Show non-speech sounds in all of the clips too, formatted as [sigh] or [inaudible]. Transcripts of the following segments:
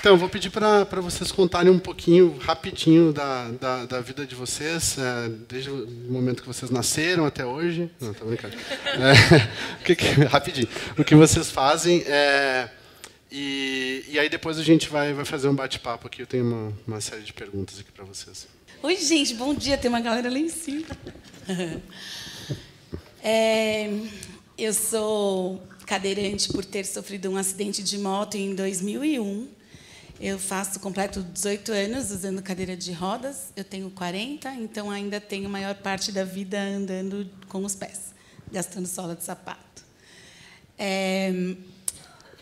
Então, vou pedir para vocês contarem um pouquinho, rapidinho, da, da, da vida de vocês, é, desde o momento que vocês nasceram até hoje. Não, estou brincando. É, [laughs] que, que, rapidinho. O que vocês fazem. É, e, e aí depois a gente vai, vai fazer um bate-papo aqui. Eu tenho uma, uma série de perguntas aqui para vocês. Oi, gente, bom dia. Tem uma galera lá em cima. [laughs] É, eu sou cadeirante por ter sofrido um acidente de moto em 2001. Eu faço completo 18 anos usando cadeira de rodas. Eu tenho 40, então ainda tenho a maior parte da vida andando com os pés, gastando sola de sapato. É,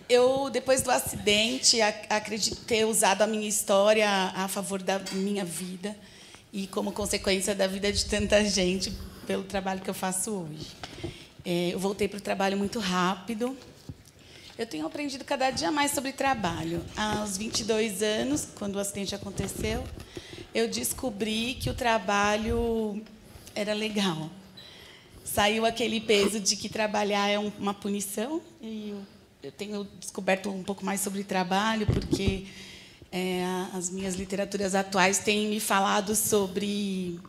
eu, depois do acidente, acredito ter usado a minha história a favor da minha vida e como consequência da vida de tanta gente pelo trabalho que eu faço hoje. É, eu voltei para o trabalho muito rápido, eu tenho aprendido cada dia mais sobre trabalho. Aos 22 anos, quando o acidente aconteceu, eu descobri que o trabalho era legal. Saiu aquele peso de que trabalhar é uma punição, e eu tenho descoberto um pouco mais sobre trabalho, porque é, as minhas literaturas atuais têm me falado sobre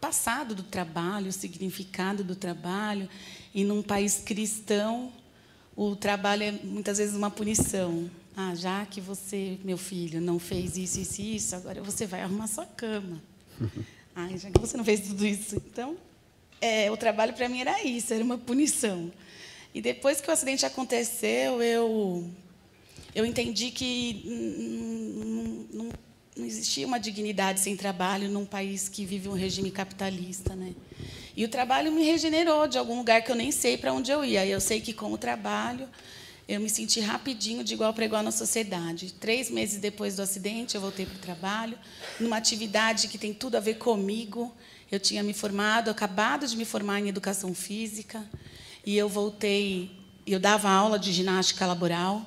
passado do trabalho, o significado do trabalho, e num país cristão o trabalho é muitas vezes uma punição. Ah, já que você, meu filho, não fez isso, isso e isso, agora você vai arrumar sua cama. [laughs] Ah, já que você não fez tudo isso. Então, é, o trabalho para mim era isso, era uma punição. E depois que o acidente aconteceu, eu, eu entendi que não, não, não existia uma dignidade sem trabalho num país que vive um regime capitalista. Né? E o trabalho me regenerou de algum lugar que eu nem sei para onde eu ia. E eu sei que com o trabalho eu me senti rapidinho de igual para igual na sociedade. Três meses depois do acidente, eu voltei para o trabalho, numa atividade que tem tudo a ver comigo. Eu tinha me formado, acabado de me formar em educação física, e eu voltei. Eu dava aula de ginástica laboral,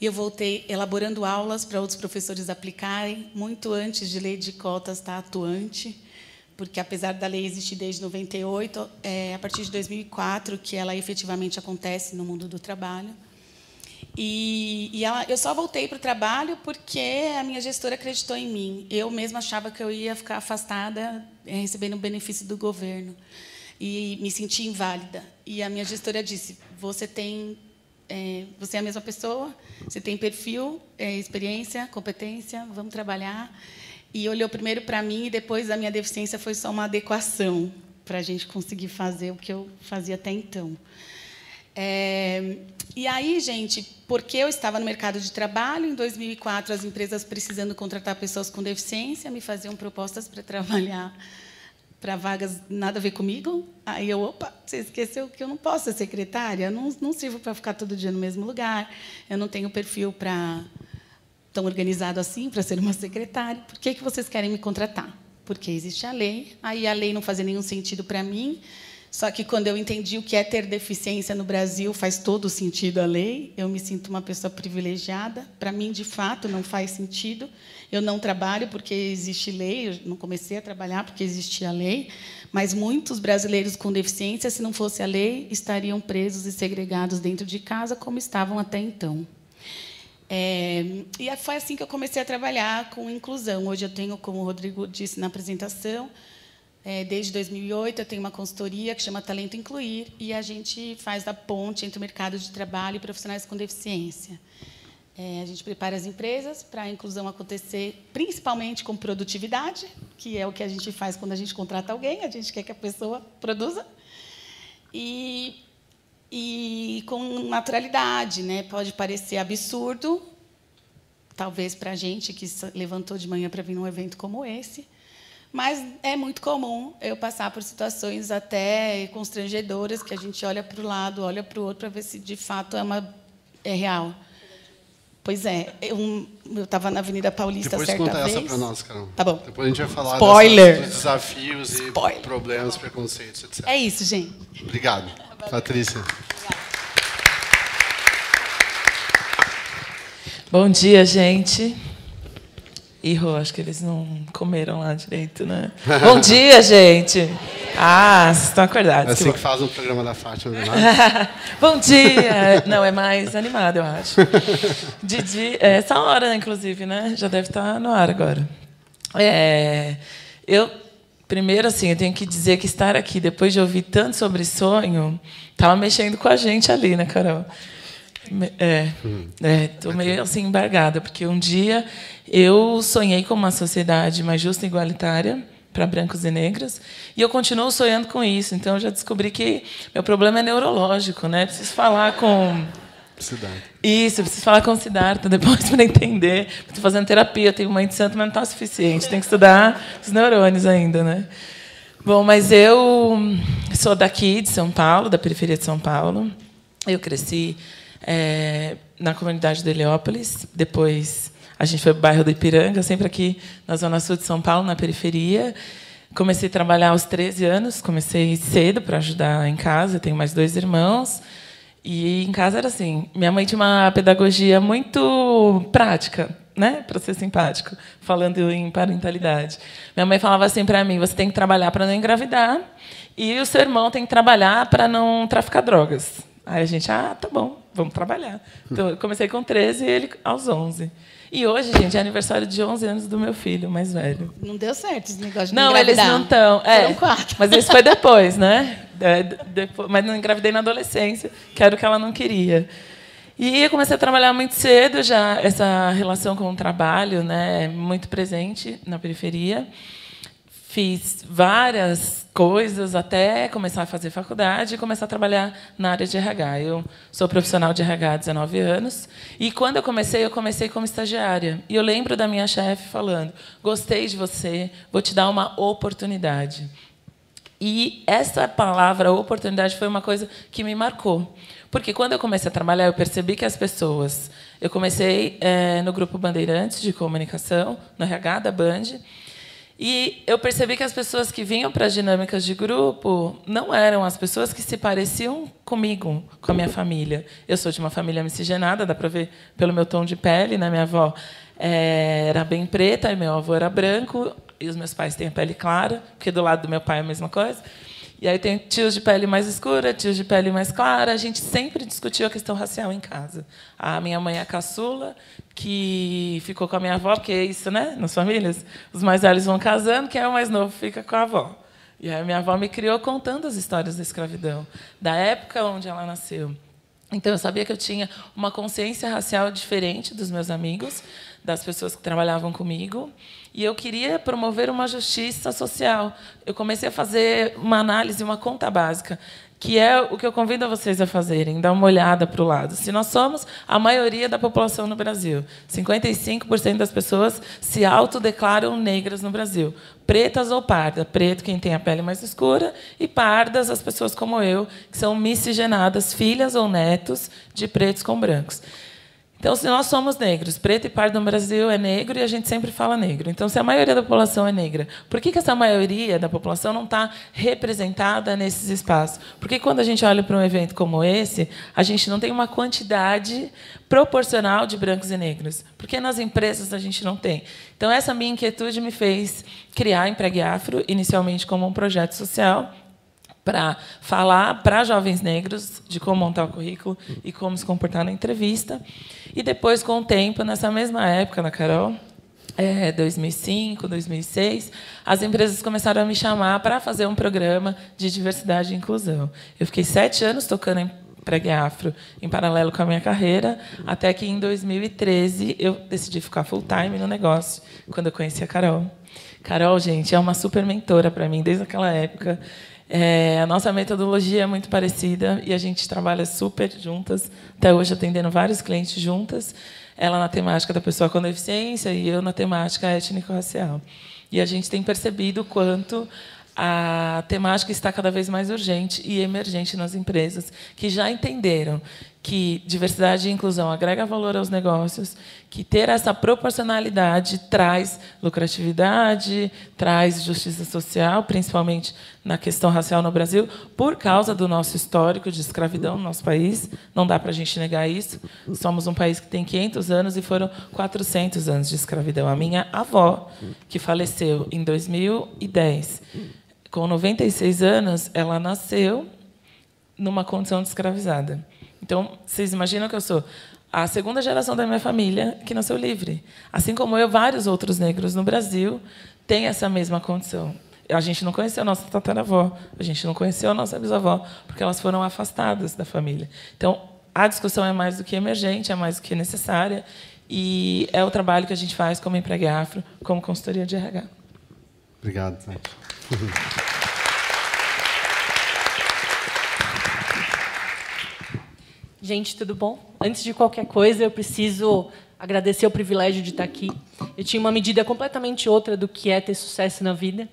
e eu voltei elaborando aulas para outros professores aplicarem, muito antes de lei de cotas estar atuante porque apesar da lei existir desde 98, é a partir de 2004 que ela efetivamente acontece no mundo do trabalho. E, e ela, eu só voltei para o trabalho porque a minha gestora acreditou em mim. Eu mesma achava que eu ia ficar afastada, é, recebendo o benefício do governo. E me senti inválida. E a minha gestora disse: Você tem. É, você é a mesma pessoa, você tem perfil, é, experiência, competência, vamos trabalhar e olhou primeiro para mim e depois a minha deficiência foi só uma adequação para a gente conseguir fazer o que eu fazia até então. É, e aí, gente, porque eu estava no mercado de trabalho, em 2004 as empresas precisando contratar pessoas com deficiência me faziam propostas para trabalhar para vagas nada a ver comigo. Aí eu, opa, você esqueceu que eu não posso ser secretária, não, não sirvo para ficar todo dia no mesmo lugar, eu não tenho perfil para tão organizado assim para ser uma secretária. Por que, que vocês querem me contratar? Porque existe a lei. Aí a lei não fazia nenhum sentido para mim. Só que quando eu entendi o que é ter deficiência no Brasil, faz todo sentido a lei. Eu me sinto uma pessoa privilegiada. Para mim, de fato, não faz sentido. Eu não trabalho porque existe lei. Eu não comecei a trabalhar porque existia lei. Mas muitos brasileiros com deficiência, se não fosse a lei, estariam presos e segregados dentro de casa, como estavam até então. É, e foi assim que eu comecei a trabalhar com inclusão. Hoje eu tenho, como o Rodrigo disse na apresentação, é, desde 2008 eu tenho uma consultoria que chama Talento Incluir e a gente faz a ponte entre o mercado de trabalho e profissionais com deficiência. É, a gente prepara as empresas para a inclusão acontecer, principalmente com produtividade, que é o que a gente faz quando a gente contrata alguém, a gente quer que a pessoa produza. E e com naturalidade, né? Pode parecer absurdo, talvez para a gente que levantou de manhã para vir num evento como esse, mas é muito comum eu passar por situações até constrangedoras que a gente olha para o lado, olha para o outro para ver se de fato é uma é real. Pois é, eu estava na Avenida Paulista Depois certa conta vez. essa para nós, Carol. Tá bom. Depois a gente vai falar Spoiler. dos desafios Spoiler. e problemas, preconceitos, etc. É isso, gente. Obrigado. Patrícia. Bom dia, gente. Ih, Rô, acho que eles não comeram lá direito, né? [laughs] Bom dia, gente. Ah, vocês estão acordados. É assim que que faz um programa da Fátima. Né? [laughs] Bom dia! Não, é mais animado, eu acho. Didi, é essa hora, inclusive, né? Já deve estar no ar agora. É, eu, primeiro, assim, eu tenho que dizer que estar aqui, depois de ouvir tanto sobre sonho, estava mexendo com a gente ali, né, Carol? É, estou meio assim embargada, porque um dia eu sonhei com uma sociedade mais justa e igualitária para brancos e negras, e eu continuo sonhando com isso. Então eu já descobri que meu problema é neurológico, né? Preciso falar com Siddhartha. isso, eu preciso falar com o Siddhartha depois [laughs] para entender. Estou fazendo terapia, tenho mãe de santo, mas não está suficiente. Tem que estudar os neurônios ainda, né? Bom, mas eu sou daqui de São Paulo, da periferia de São Paulo. Eu cresci é, na comunidade de Heliópolis, depois a gente foi para o bairro do Ipiranga, sempre aqui na zona sul de São Paulo, na periferia. Comecei a trabalhar aos 13 anos, comecei cedo para ajudar em casa, tenho mais dois irmãos. E em casa era assim, minha mãe tinha uma pedagogia muito prática, né, para ser simpático, falando em parentalidade. Minha mãe falava assim para mim: você tem que trabalhar para não engravidar e o seu irmão tem que trabalhar para não traficar drogas. Aí a gente, ah, tá bom, vamos trabalhar. Então eu comecei com 13 e ele aos 11. E hoje, gente, é aniversário de 11 anos do meu filho mais velho. Não deu certo esse negócio de Não, eles não estão. É, Foram quatro. mas isso foi [laughs] depois, né? É, depois, mas não engravidei na adolescência, que era o que ela não queria. E eu comecei a trabalhar muito cedo, já essa relação com o trabalho, né, muito presente na periferia. Fiz várias coisas até começar a fazer faculdade e começar a trabalhar na área de RH. Eu sou profissional de RH há 19 anos e quando eu comecei, eu comecei como estagiária. E eu lembro da minha chefe falando: "Gostei de você, vou te dar uma oportunidade". E essa palavra oportunidade foi uma coisa que me marcou. Porque quando eu comecei a trabalhar, eu percebi que as pessoas. Eu comecei é, no grupo Bandeirantes de comunicação, no RH da Band, e eu percebi que as pessoas que vinham para as dinâmicas de grupo não eram as pessoas que se pareciam comigo, com a minha família. Eu sou de uma família miscigenada, dá para ver pelo meu tom de pele, né? Minha avó é, era bem preta e meu avô era branco, e os meus pais têm a pele clara, porque do lado do meu pai é a mesma coisa. E aí tem tios de pele mais escura, tios de pele mais clara. A gente sempre discutiu a questão racial em casa. A minha mãe é a caçula, que ficou com a minha avó, porque é isso, né? Nas famílias, os mais velhos vão casando, quem é o mais novo fica com a avó. E aí a minha avó me criou contando as histórias da escravidão, da época onde ela nasceu. Então eu sabia que eu tinha uma consciência racial diferente dos meus amigos, das pessoas que trabalhavam comigo, e eu queria promover uma justiça social. Eu comecei a fazer uma análise, uma conta básica, que é o que eu convido vocês a fazerem, dar uma olhada para o lado. Se nós somos a maioria da população no Brasil, 55% das pessoas se autodeclaram negras no Brasil, pretas ou pardas, preto quem tem a pele mais escura e pardas as pessoas como eu, que são miscigenadas, filhas ou netos de pretos com brancos. Então, se nós somos negros, preto e pardo no Brasil é negro e a gente sempre fala negro. Então, se a maioria da população é negra, por que, que essa maioria da população não está representada nesses espaços? Porque quando a gente olha para um evento como esse, a gente não tem uma quantidade proporcional de brancos e negros. Porque nas empresas a gente não tem. Então, essa minha inquietude me fez criar a Empregue Afro, inicialmente como um projeto social, para falar para jovens negros de como montar o currículo e como se comportar na entrevista. E depois, com o tempo, nessa mesma época, na Carol, é, 2005, 2006, as empresas começaram a me chamar para fazer um programa de diversidade e inclusão. Eu fiquei sete anos tocando em Pregue Afro em paralelo com a minha carreira, até que em 2013 eu decidi ficar full time no negócio, quando eu conheci a Carol. Carol, gente, é uma super mentora para mim desde aquela época. É, a nossa metodologia é muito parecida e a gente trabalha super juntas, até hoje atendendo vários clientes juntas. Ela na temática da pessoa com deficiência e eu na temática étnico-racial. E a gente tem percebido quanto a temática está cada vez mais urgente e emergente nas empresas, que já entenderam que diversidade e inclusão agrega valor aos negócios, que ter essa proporcionalidade traz lucratividade, traz justiça social, principalmente na questão racial no Brasil, por causa do nosso histórico de escravidão no nosso país. Não dá para a gente negar isso. Somos um país que tem 500 anos e foram 400 anos de escravidão. A minha avó, que faleceu em 2010, com 96 anos, ela nasceu numa condição de escravizada. Então, vocês imaginam que eu sou a segunda geração da minha família que nasceu livre. Assim como eu, vários outros negros no Brasil têm essa mesma condição. A gente não conheceu a nossa tataravó, a gente não conheceu a nossa bisavó, porque elas foram afastadas da família. Então, a discussão é mais do que emergente, é mais do que necessária, e é o trabalho que a gente faz como Empregue Afro, como consultoria de RH. Obrigado, [laughs] Gente, tudo bom? Antes de qualquer coisa, eu preciso agradecer o privilégio de estar aqui. Eu tinha uma medida completamente outra do que é ter sucesso na vida.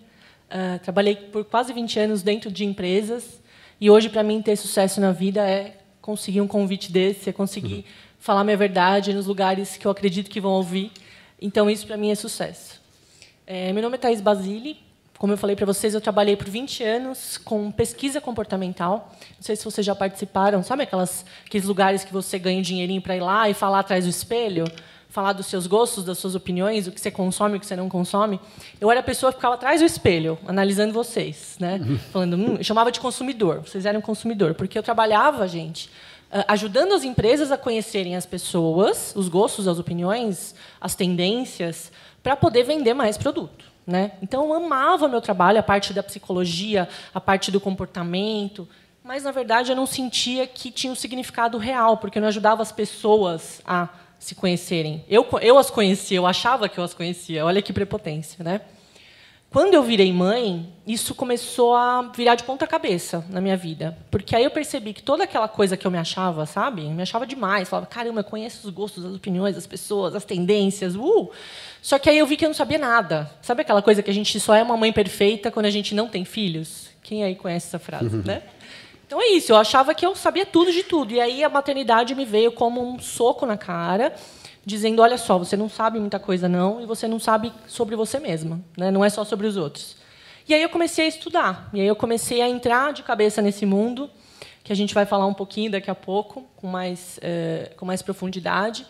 Uh, trabalhei por quase 20 anos dentro de empresas e hoje, para mim, ter sucesso na vida é conseguir um convite desse, é conseguir uhum. falar minha verdade nos lugares que eu acredito que vão ouvir. Então, isso, para mim, é sucesso. É, meu nome é Thais Basile, como eu falei para vocês, eu trabalhei por 20 anos com pesquisa comportamental. Não sei se vocês já participaram. Sabe aquelas, aqueles lugares que você ganha um dinheirinho para ir lá e falar atrás do espelho? Falar dos seus gostos, das suas opiniões, o que você consome, o que você não consome. Eu era a pessoa que ficava atrás do espelho, analisando vocês. Né? Uhum. Falando, hum, eu chamava de consumidor. Vocês eram consumidor. Porque eu trabalhava, gente, ajudando as empresas a conhecerem as pessoas, os gostos, as opiniões, as tendências, para poder vender mais produto. Né? Então, eu amava meu trabalho, a parte da psicologia, a parte do comportamento, mas, na verdade, eu não sentia que tinha um significado real, porque eu não ajudava as pessoas a se conhecerem. Eu, eu as conhecia, eu achava que eu as conhecia. Olha que prepotência. Né? Quando eu virei mãe, isso começou a virar de ponta cabeça na minha vida. Porque aí eu percebi que toda aquela coisa que eu me achava, sabe? Me achava demais. Falava, caramba, eu conheço os gostos, as opiniões das pessoas, as tendências. Uh! Só que aí eu vi que eu não sabia nada. Sabe aquela coisa que a gente só é uma mãe perfeita quando a gente não tem filhos? Quem aí conhece essa frase, uhum. [laughs] né? Então é isso, eu achava que eu sabia tudo de tudo. E aí a maternidade me veio como um soco na cara, dizendo: olha só, você não sabe muita coisa, não, e você não sabe sobre você mesma, né? não é só sobre os outros. E aí eu comecei a estudar, e aí eu comecei a entrar de cabeça nesse mundo, que a gente vai falar um pouquinho daqui a pouco, com mais, é, com mais profundidade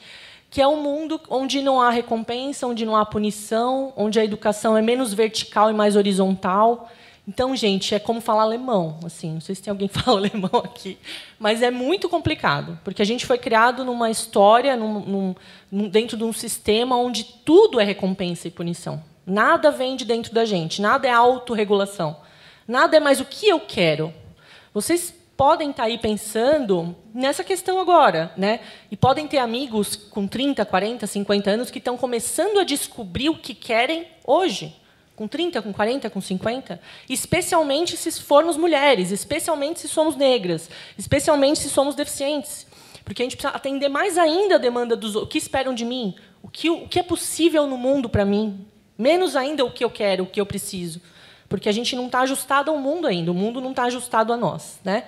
que é um mundo onde não há recompensa, onde não há punição, onde a educação é menos vertical e mais horizontal. Então, gente, é como falar alemão. Assim, não sei se tem alguém que [laughs] fala alemão aqui, mas é muito complicado, porque a gente foi criado numa história, num, num, dentro de um sistema onde tudo é recompensa e punição. Nada vem de dentro da gente, nada é autorregulação. Nada é mais o que eu quero. Vocês podem estar tá aí pensando nessa questão agora, né? E podem ter amigos com 30, 40, 50 anos que estão começando a descobrir o que querem hoje, com 30, com 40, com 50, especialmente se formos mulheres, especialmente se somos negras, especialmente se somos deficientes. Porque a gente precisa atender mais ainda a demanda dos o que esperam de mim, o que, o que é possível no mundo para mim, menos ainda o que eu quero, o que eu preciso porque a gente não está ajustado ao mundo ainda, o mundo não está ajustado a nós. Né?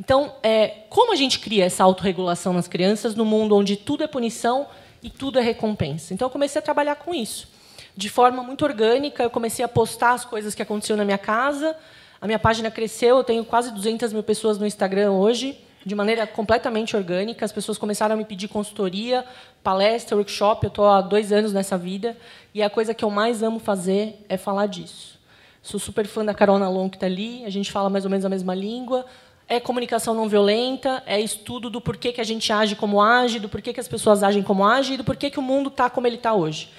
Então, é, como a gente cria essa autorregulação nas crianças no mundo onde tudo é punição e tudo é recompensa? Então, eu comecei a trabalhar com isso. De forma muito orgânica, eu comecei a postar as coisas que aconteciam na minha casa. A minha página cresceu, eu tenho quase 200 mil pessoas no Instagram hoje, de maneira completamente orgânica. As pessoas começaram a me pedir consultoria, palestra, workshop. Eu estou há dois anos nessa vida. E a coisa que eu mais amo fazer é falar disso. Sou super fã da Carol Nalon, que está ali. A gente fala mais ou menos a mesma língua. É comunicação não violenta, é estudo do porquê que a gente age como age, do porquê que as pessoas agem como agem e do porquê que o mundo está como ele está hoje.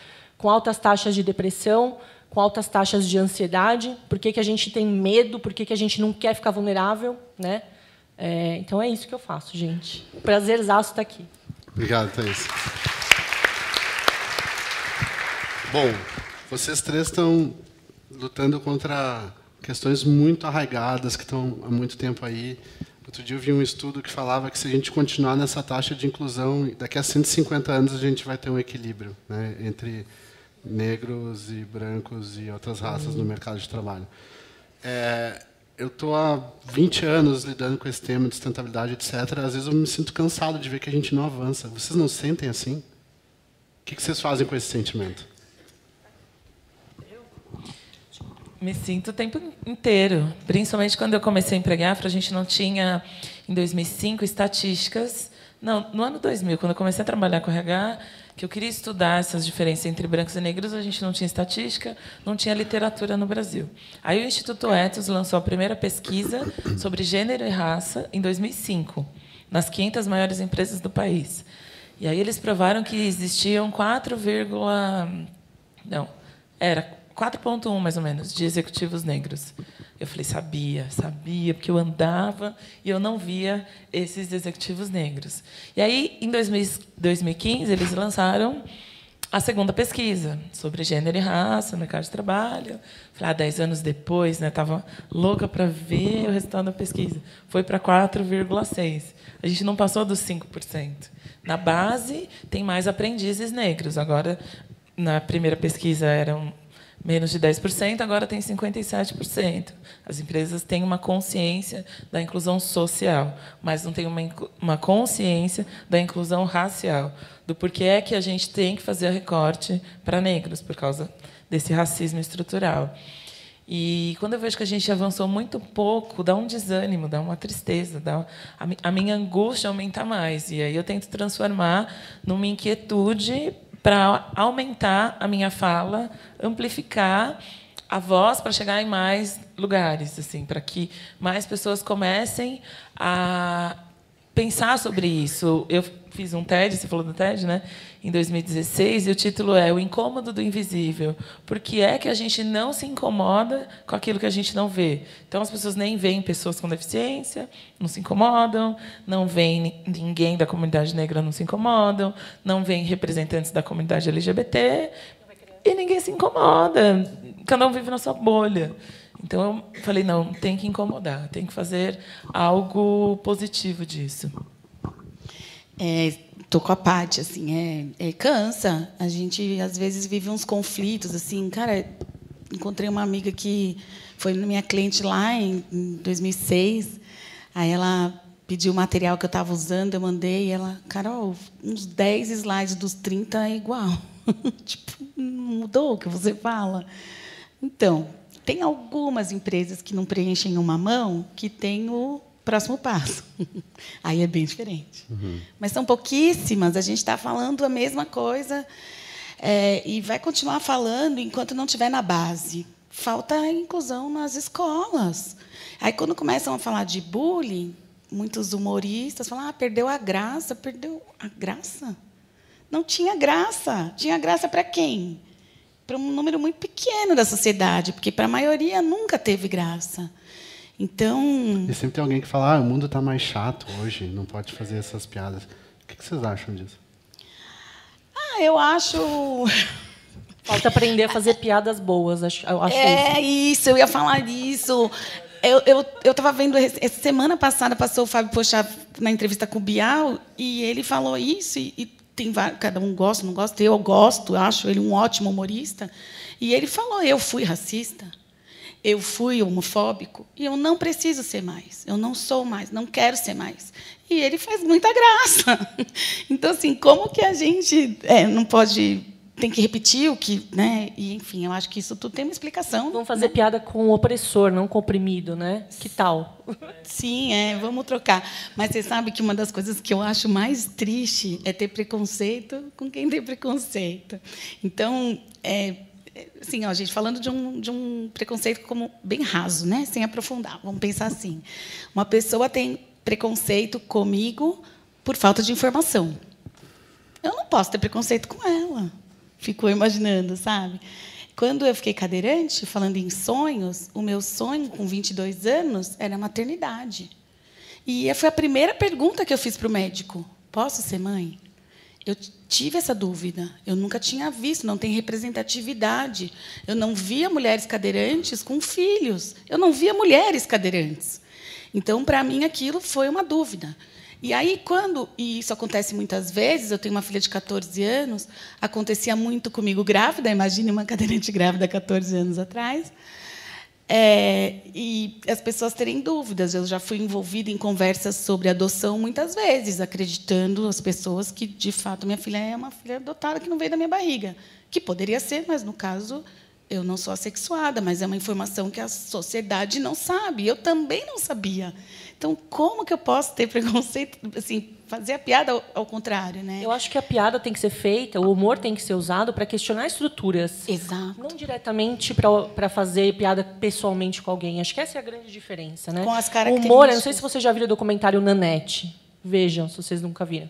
Com altas taxas de depressão, com altas taxas de ansiedade, por que, que a gente tem medo, por que, que a gente não quer ficar vulnerável. Né? É, então é isso que eu faço, gente. Prazerzaço estar aqui. Obrigado, Thaís. Bom, vocês três estão lutando contra questões muito arraigadas que estão há muito tempo aí. Outro dia eu vi um estudo que falava que se a gente continuar nessa taxa de inclusão, daqui a 150 anos a gente vai ter um equilíbrio né, entre negros e brancos e outras raças no mercado de trabalho. É, eu estou há 20 anos lidando com esse tema de sustentabilidade, etc. Às vezes eu me sinto cansado de ver que a gente não avança. Vocês não sentem assim? O que vocês fazem com esse sentimento? Me sinto o tempo inteiro, principalmente quando eu comecei a empregar, a gente não tinha, em 2005, estatísticas. Não, no ano 2000, quando eu comecei a trabalhar com RH, que eu queria estudar essas diferenças entre brancos e negros, a gente não tinha estatística, não tinha literatura no Brasil. Aí o Instituto Etos lançou a primeira pesquisa sobre gênero e raça em 2005, nas 500 maiores empresas do país. E aí eles provaram que existiam 4, não, era 4,1 mais ou menos de executivos negros. Eu falei, sabia, sabia, porque eu andava e eu não via esses executivos negros. E aí, em 2015, eles lançaram a segunda pesquisa sobre gênero e raça no mercado de trabalho. Falei, ah, dez anos depois, né, estava louca para ver o resultado da pesquisa. Foi para 4,6. A gente não passou dos 5%. Na base, tem mais aprendizes negros. Agora, na primeira pesquisa, eram menos de 10%, agora tem 57%. As empresas têm uma consciência da inclusão social, mas não têm uma, uma consciência da inclusão racial, do porquê é que a gente tem que fazer recorte para negros, por causa desse racismo estrutural. E quando eu vejo que a gente avançou muito pouco, dá um desânimo, dá uma tristeza, dá a minha angústia aumenta mais. E aí eu tento transformar numa inquietude para aumentar a minha fala, amplificar a voz para chegar em mais lugares, assim, para que mais pessoas comecem a pensar sobre isso. Eu fiz um TED, você falou do TED, né? Em 2016, e o título é O Incômodo do Invisível. Por que é que a gente não se incomoda com aquilo que a gente não vê? Então, as pessoas nem veem pessoas com deficiência, não se incomodam, não veem ninguém da comunidade negra, não se incomodam, não veem representantes da comunidade LGBT, e ninguém se incomoda. Cada um vive na sua bolha. Então, eu falei, não, tem que incomodar, tem que fazer algo positivo disso. É, tô com a Paty, assim, é, é, cansa. A gente às vezes vive uns conflitos, assim, cara. Encontrei uma amiga que foi minha cliente lá em, em 2006. Aí ela pediu o material que eu estava usando, eu mandei, e ela, Carol, uns 10 slides dos 30 é igual. [laughs] tipo, não mudou o que você fala. Então, tem algumas empresas que não preenchem uma mão que tem o próximo passo. [laughs] Aí é bem diferente. Uhum. Mas são pouquíssimas. A gente está falando a mesma coisa é, e vai continuar falando enquanto não estiver na base. Falta a inclusão nas escolas. Aí, quando começam a falar de bullying, muitos humoristas falam: ah, perdeu a graça. Perdeu a graça? Não tinha graça. Tinha graça para quem? Para um número muito pequeno da sociedade, porque para a maioria nunca teve graça. Então. E sempre tem alguém que fala: ah, o mundo está mais chato hoje, não pode fazer essas piadas. O que vocês acham disso? Ah, eu acho. [laughs] Falta aprender a fazer piadas boas, acho, acho é isso. isso, eu ia falar disso. Eu eu eu estava vendo essa semana passada passou o Fábio Pochá na entrevista com o Bial e ele falou isso e, e tem cada um gosta, não gosta. Eu gosto, acho ele um ótimo humorista. E ele falou: eu fui racista eu fui homofóbico e eu não preciso ser mais. Eu não sou mais, não quero ser mais. E ele faz muita graça. [laughs] Então, assim, como que a gente é, não pode tem que repetir o que, né? E enfim, eu acho que isso tudo tem uma explicação. Vamos fazer né? piada com o opressor, não com o oprimido, né? Que tal? [laughs] Sim, é, vamos trocar. Mas você sabe que uma das coisas que eu acho mais triste é ter preconceito com quem tem preconceito. Então, é, assim, ó, gente, falando de um, de um preconceito como bem raso, né? sem aprofundar. Vamos pensar assim. Uma pessoa tem preconceito comigo por falta de informação. Eu não posso ter preconceito com ela. Ficou imaginando, sabe? Quando eu fiquei cadeirante, falando em sonhos, o meu sonho com 22 anos era maternidade. E foi a primeira pergunta que eu fiz para o médico: posso ser mãe? Eu tive essa dúvida. Eu nunca tinha visto, não tem representatividade. Eu não via mulheres cadeirantes com filhos. Eu não via mulheres cadeirantes. Então, para mim, aquilo foi uma dúvida. E aí, quando, e isso acontece muitas vezes, eu tenho uma filha de 14 anos, acontecia muito comigo grávida, imagine uma cadeirante grávida 14 anos atrás. É, e as pessoas terem dúvidas. Eu já fui envolvida em conversas sobre adoção muitas vezes, acreditando as pessoas que, de fato, minha filha é uma filha adotada que não veio da minha barriga. Que poderia ser, mas, no caso, eu não sou assexuada, mas é uma informação que a sociedade não sabe. Eu também não sabia. Então, como que eu posso ter preconceito, assim, fazer a piada ao, ao contrário, né? Eu acho que a piada tem que ser feita, o humor tem que ser usado para questionar estruturas. Exato. Não diretamente para fazer piada pessoalmente com alguém. Acho que essa é a grande diferença, né? Com as O características. humor, eu não sei se vocês já viram o documentário Nanette. Vejam, se vocês nunca viram.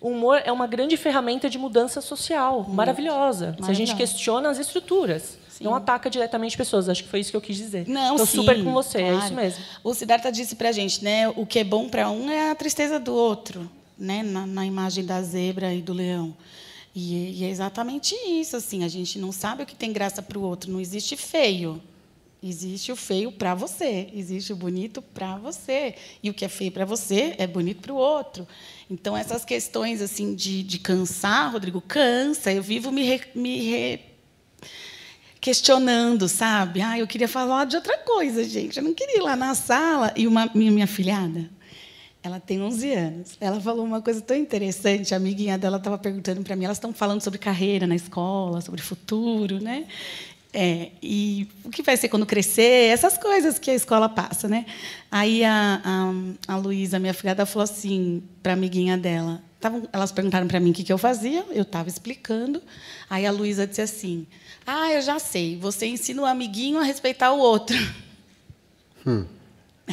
O humor é uma grande ferramenta de mudança social, maravilhosa. Se a gente questiona as estruturas, não ataca diretamente pessoas. Acho que foi isso que eu quis dizer. Não, Tô sim, super com você, é claro. isso mesmo. O Siddhartha disse para a gente, né? O que é bom para um é a tristeza do outro, né? Na, na imagem da zebra e do leão. E, e é exatamente isso, assim. A gente não sabe o que tem graça para o outro. Não existe feio. Existe o feio para você. Existe o bonito para você. E o que é feio para você é bonito para o outro. Então essas questões assim de, de cansar, Rodrigo, cansa. Eu vivo me, re- me re- questionando, sabe? Ah, eu queria falar de outra coisa, gente. Eu não queria ir lá na sala. E uma minha, minha filhada, ela tem 11 anos. Ela falou uma coisa tão interessante. A amiguinha dela estava perguntando para mim. Elas estão falando sobre carreira na escola, sobre futuro, né? É, e o que vai ser quando crescer, essas coisas que a escola passa, né? Aí a, a, a Luísa, minha filhada, falou assim para a amiguinha dela. Tavam, elas perguntaram para mim o que, que eu fazia, eu estava explicando. Aí a Luísa disse assim: Ah, eu já sei, você ensina o amiguinho a respeitar o outro. [laughs]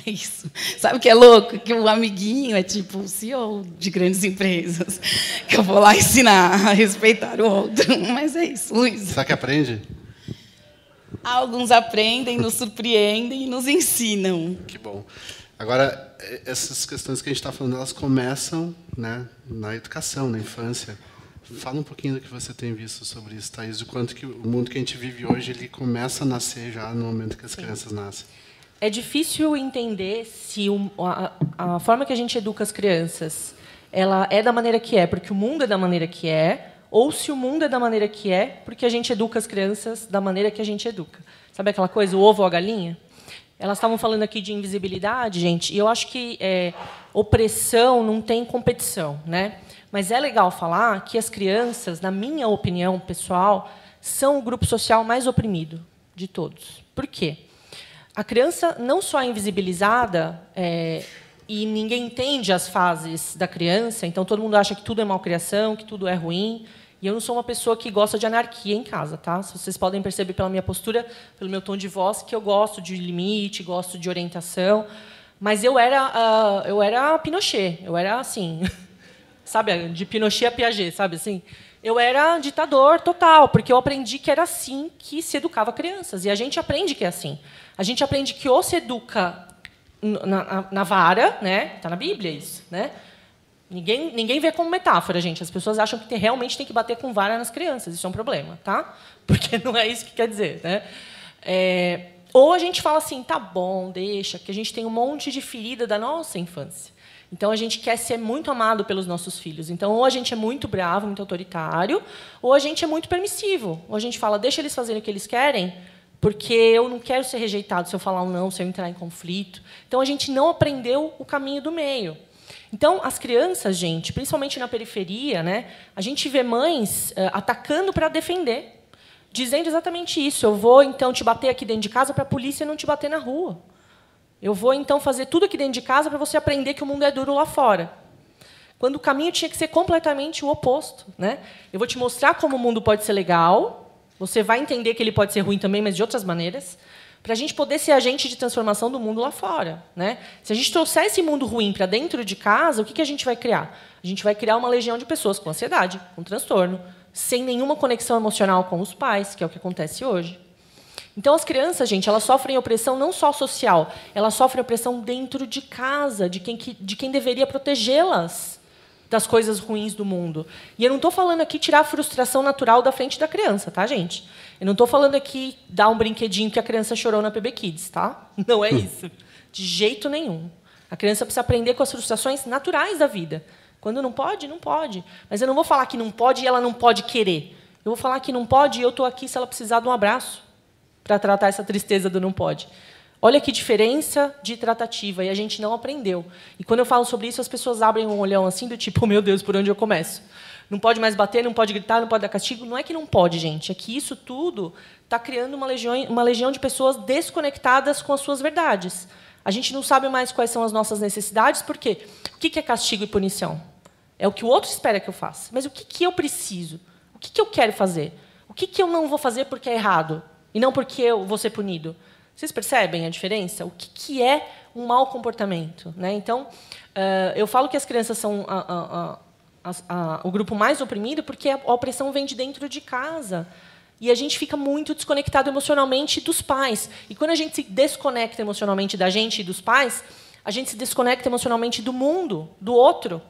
É isso. Sabe o que é louco? Que o amiguinho é tipo o CEO de grandes empresas. Que eu vou lá ensinar a respeitar o outro. [laughs] Mas é isso, Luísa. Será que aprende? Alguns aprendem, nos surpreendem e nos ensinam. Que bom. Agora, eh, essas questões que a gente está falando, elas começam né, na educação, na infância. Fala um pouquinho do que você tem visto sobre isso, Thaís, do quanto que o mundo que a gente vive hoje ele começa a nascer já no momento que as crianças nascem. É difícil entender se o- a, a forma que a gente educa as crianças ela é da maneira que é porque o mundo é da maneira que é, ou se o mundo é da maneira que é porque a gente educa as crianças da maneira que a gente educa. Sabe aquela coisa, o ovo ou a galinha? Elas estavam falando aqui de invisibilidade, gente, e eu acho que é, opressão não tem competição, né? Mas é legal falar que as crianças, na minha opinião pessoal, são o grupo social mais oprimido de todos. Por quê? A criança não só é invisibilizada é, e ninguém entende as fases da criança, então todo mundo acha que tudo é malcriação, que tudo é ruim. E eu não sou uma pessoa que gosta de anarquia em casa, tá? Vocês podem perceber pela minha postura, pelo meu tom de voz, que eu gosto de limite, gosto de orientação. Mas eu era, ah, eu era Pinochet, eu era assim, [laughs] sabe, de Pinochet a Piaget, sabe assim? Eu era ditador total, porque eu aprendi que era assim que se educava crianças. E a gente aprende que é assim. A gente aprende que ou se educa na, na, na vara, né? Está na Bíblia isso, né? Ninguém, ninguém vê como metáfora, gente. As pessoas acham que tem- realmente tem que bater com vara nas crianças. Isso é um problema, tá? [laughs] Porque não é isso que quer dizer, né? É, ou a gente fala assim, tá bom, deixa, que a gente tem um monte de ferida da nossa infância. Então a gente quer ser muito amado pelos nossos filhos. Então ou a gente é muito bravo, muito autoritário, ou a gente é muito permissivo. Ou a gente fala, deixa eles fazerem o que eles querem, porque eu não quero ser rejeitado se eu falar um não, se eu entrar em conflito. Então a gente não aprendeu o caminho do meio. Então, as crianças, gente, principalmente na periferia, né, a gente vê mães eh, atacando para defender, dizendo exatamente isso. Eu vou, então, te bater aqui dentro de casa para a polícia não te bater na rua. Eu vou, então, fazer tudo aqui dentro de casa para você aprender que o mundo é duro lá fora. Quando o caminho tinha que ser completamente o oposto. Né? Eu vou te mostrar como o mundo pode ser legal, você vai entender que ele pode ser ruim também, mas de outras maneiras, para a gente poder ser agente de transformação do mundo lá fora. Né? Se a gente trouxer esse mundo ruim para dentro de casa, o que, que a gente vai criar? A gente vai criar uma legião de pessoas com ansiedade, com transtorno, sem nenhuma conexão emocional com os pais, que é o que acontece hoje. Então, as crianças, gente, elas sofrem opressão não só social, elas sofrem opressão dentro de casa, de quem, que, de quem deveria protegê-las das coisas ruins do mundo. E eu não estou falando aqui tirar a frustração natural da frente da criança, tá, gente? Eu não estou falando aqui dar um brinquedinho que a criança chorou na PB Kids, tá? [laughs] Não é isso. De jeito nenhum. A criança precisa aprender com as frustrações naturais da vida. Quando não pode, não pode. Mas eu não vou falar que não pode e ela não pode querer. Eu vou falar que não pode e eu estou aqui se ela precisar de um abraço para tratar essa tristeza do não pode. Olha que diferença de tratativa, e a gente não aprendeu. E quando eu falo sobre isso, as pessoas abrem um olhão assim, do tipo, [laughs] meu Deus, por onde eu começo? não pode mais bater, não pode gritar, não pode dar castigo. Não é que não pode, gente. É que isso tudo está criando uma legião, uma legião de pessoas desconectadas com as suas verdades. A gente não sabe mais quais são as nossas necessidades, por quê? O que é castigo e punição? É o que o outro espera que eu faça. Mas o que eu preciso? O que eu quero fazer? O que eu não vou fazer porque é errado? E não porque eu vou ser punido? Vocês percebem a diferença? O que é um mau comportamento? Né? Então, eu falo que as crianças são a, a, a, o grupo mais oprimido porque a opressão vem de dentro de casa. E a gente fica muito desconectado emocionalmente dos pais. E quando a gente se desconecta emocionalmente da gente e dos pais, a gente se desconecta emocionalmente do mundo, do outro.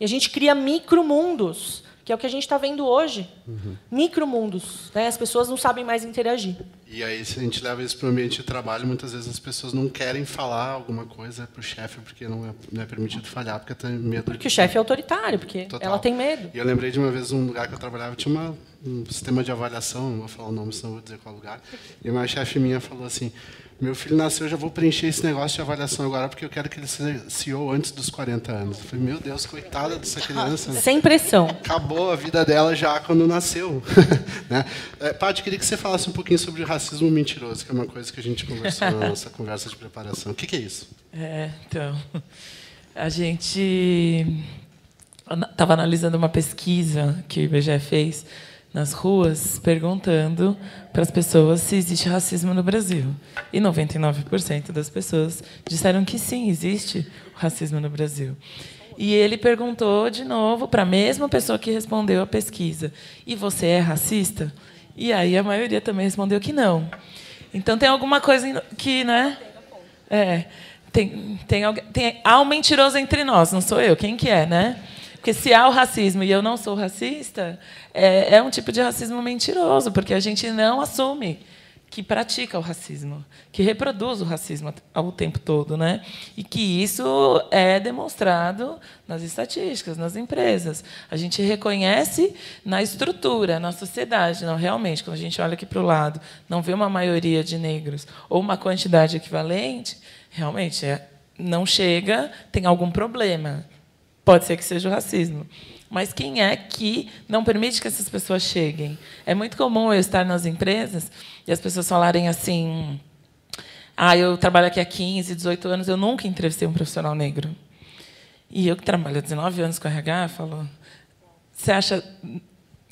E a gente cria micromundos que é o que a gente está vendo hoje. Uhum. Micromundos. Né? As pessoas não sabem mais interagir. E aí, se a gente leva isso para o ambiente de trabalho, muitas vezes as pessoas não querem falar alguma coisa para o chefe, porque não é, não é, permitido falhar, porque tem medo. Porque de... o chefe é autoritário, porque Total. ela tem medo. E eu lembrei de uma vez, um lugar que eu trabalhava, tinha uma, um sistema de avaliação, não vou falar o nome, senão vou dizer qual lugar. E uma chefe minha falou assim: meu filho nasceu, eu já vou preencher esse negócio de avaliação agora, porque eu quero que ele seja CEO antes dos 40 anos. Eu falei, meu Deus, coitada dessa criança. Sem pressão. Acabou a vida dela já quando nasceu. [laughs] né? é, Paty, queria que você falasse um pouquinho sobre racismo mentiroso, que é uma coisa que a gente conversou na nossa conversa de preparação. O que, que é isso? É, então, a gente estava analisando uma pesquisa que o IBGE fez nas ruas perguntando para as pessoas se existe racismo no Brasil. E 99% das pessoas disseram que sim, existe racismo no Brasil. E ele perguntou de novo para a mesma pessoa que respondeu a pesquisa: "E você é racista?" E aí a maioria também respondeu que não. Então tem alguma coisa que, né? É, tem, tem, tem há um mentiroso entre nós, não sou eu. Quem que é, né? Porque se há o racismo e eu não sou racista, é, é um tipo de racismo mentiroso, porque a gente não assume que pratica o racismo, que reproduz o racismo ao tempo todo, né? E que isso é demonstrado nas estatísticas, nas empresas. A gente reconhece na estrutura, na sociedade, não realmente. Quando a gente olha aqui para o lado, não vê uma maioria de negros ou uma quantidade equivalente, realmente é, não chega, tem algum problema. Pode ser que seja o racismo. Mas quem é que não permite que essas pessoas cheguem? É muito comum eu estar nas empresas e as pessoas falarem assim: ah, eu trabalho aqui há 15, 18 anos, eu nunca entrevistei um profissional negro. E eu que trabalho há 19 anos com RH, falo: você acha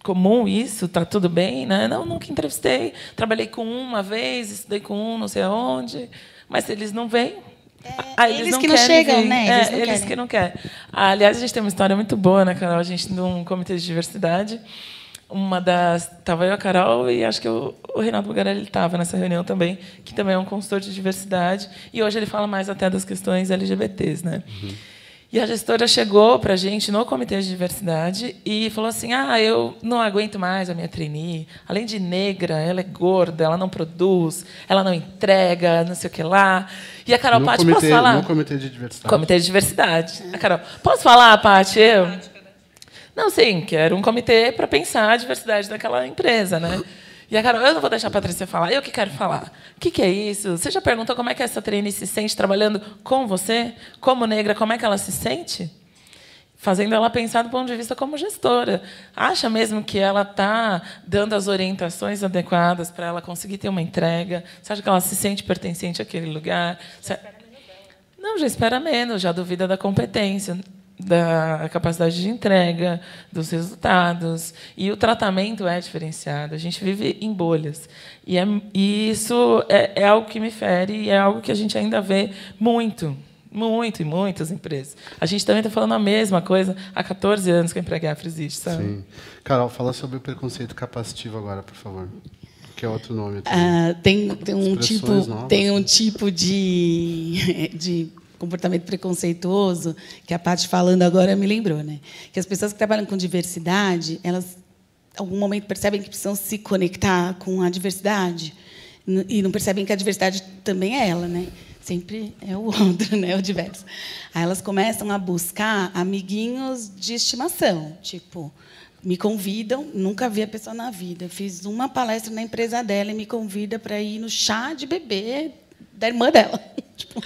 comum isso? Está tudo bem? Né? Não, nunca entrevistei. Trabalhei com um uma vez, estudei com um, não sei aonde. Mas eles não vêm. É, ah, eles, eles não que não chegam, vir. né? Eles, é, eles que não querem. Ah, aliás, a gente tem uma história muito boa, né, Carol? A gente, num comitê de diversidade, uma das. Estava eu, a Carol, e acho que o, o Renato Bugarelli estava nessa reunião também, que também é um consultor de diversidade. E hoje ele fala mais até das questões LGBTs, né? Uhum. E a gestora chegou para a gente no comitê de diversidade e falou assim: Ah, eu não aguento mais a minha trainee. Além de negra, ela é gorda, ela não produz, ela não entrega, não sei o que lá. E a Carol, Paty, posso falar? No comitê de diversidade. Comitê de diversidade. A Carol, posso falar, Paty? Eu? Não, sim, que era um comitê para pensar a diversidade daquela empresa, né? E a Carol, eu não vou deixar a Patrícia falar, eu que quero falar. O que, que, é isso? Você já perguntou como é que essa trainee se sente trabalhando com você? Como negra, como é que ela se sente? Fazendo ela pensar do ponto de vista como gestora. Acha mesmo que ela está dando as orientações adequadas para ela conseguir ter uma entrega? Você acha que ela se sente pertencente àquele lugar? Você... Não, já espera menos, já duvida da competência da capacidade de entrega, dos resultados. E o tratamento é diferenciado. A gente vive em bolhas. E, é, e isso é, é, algo que me fere e é algo que a gente ainda vê muito. Muito, em muitas empresas. A gente também está falando a mesma coisa há 14 anos que a Empregáfra existe, sabe? Sim. Carol, fala sobre o preconceito capacitivo agora, por favor. Que é outro nome. Ah, tem, tem, um tipo, tem um tipo de, [laughs] de comportamento preconceituoso, que a Paty falando agora me lembrou, né? Que as pessoas que trabalham com diversidade, elas em algum momento percebem que precisam se conectar com a diversidade e não percebem que a diversidade também é ela, né? Sempre é o [laughs] outro, né? O diverso. Aí elas começam a buscar amiguinhos de estimação, tipo, me convidam, nunca vi a pessoa na vida. Fiz uma palestra na empresa dela e me convida para ir no chá de bebê da irmã dela. [laughs] tipo,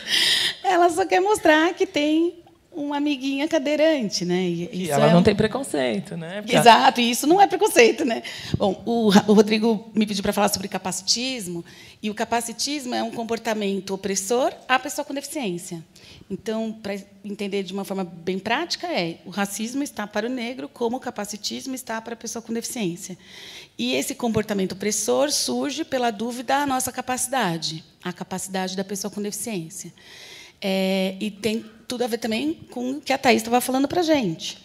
ela só quer mostrar que tem uma amiguinha cadeirante, né? E, e ela é não tem preconceito, né? Porque Exato, e isso não é preconceito, né? Bom, o, o Rodrigo me pediu para falar sobre capacitismo, e o capacitismo é um comportamento opressor à pessoa com deficiência. Então, para entender de uma forma bem prática, é o racismo está para o negro como o capacitismo está para a pessoa com deficiência. E esse comportamento opressor surge pela dúvida à nossa capacidade, a capacidade da pessoa com deficiência. É, e tem tudo a ver também com o que a Thais estava falando para a gente.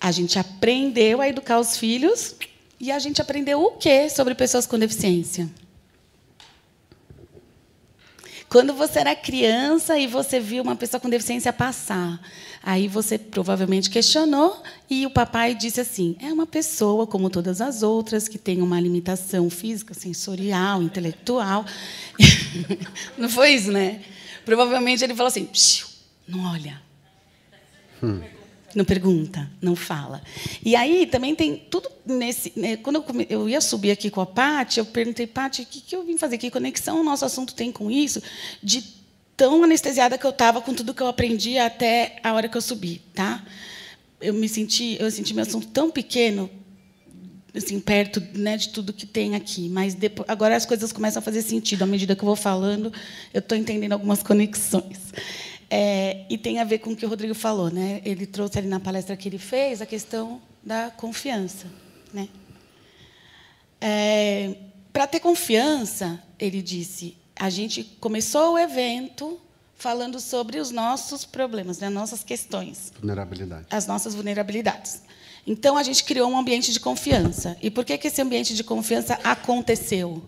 A gente aprendeu a educar os filhos e a gente aprendeu o quê sobre pessoas com deficiência? Quando você era criança e você viu uma pessoa com deficiência passar, aí você provavelmente questionou e o papai disse assim: é uma pessoa como todas as outras que tem uma limitação física, sensorial, intelectual. [laughs] Não foi isso, né? Provavelmente ele falou assim: não olha. Hum. Não pergunta, não fala. E aí também tem tudo nesse. Né, quando eu, eu, ia subir aqui com a Paty, eu perguntei, Paty, o que, que eu vim fazer? Que conexão o nosso assunto tem com isso? De tão anestesiada que eu estava com tudo que eu aprendi até a hora que eu subi. Tá? Eu me senti, eu senti meu assunto tão pequeno, assim, perto né, de tudo que tem aqui. Mas depois, agora as coisas começam a fazer sentido. À medida que eu vou falando, eu estou entendendo algumas conexões. É, e tem a ver com o que o Rodrigo falou. Né? Ele trouxe ali na palestra que ele fez a questão da confiança. Né? É, Para ter confiança, ele disse, a gente começou o evento falando sobre os nossos problemas, né, as nossas questões. Vulnerabilidade. As nossas vulnerabilidades. Então, a gente criou um ambiente de confiança. E por que, que esse ambiente de confiança aconteceu?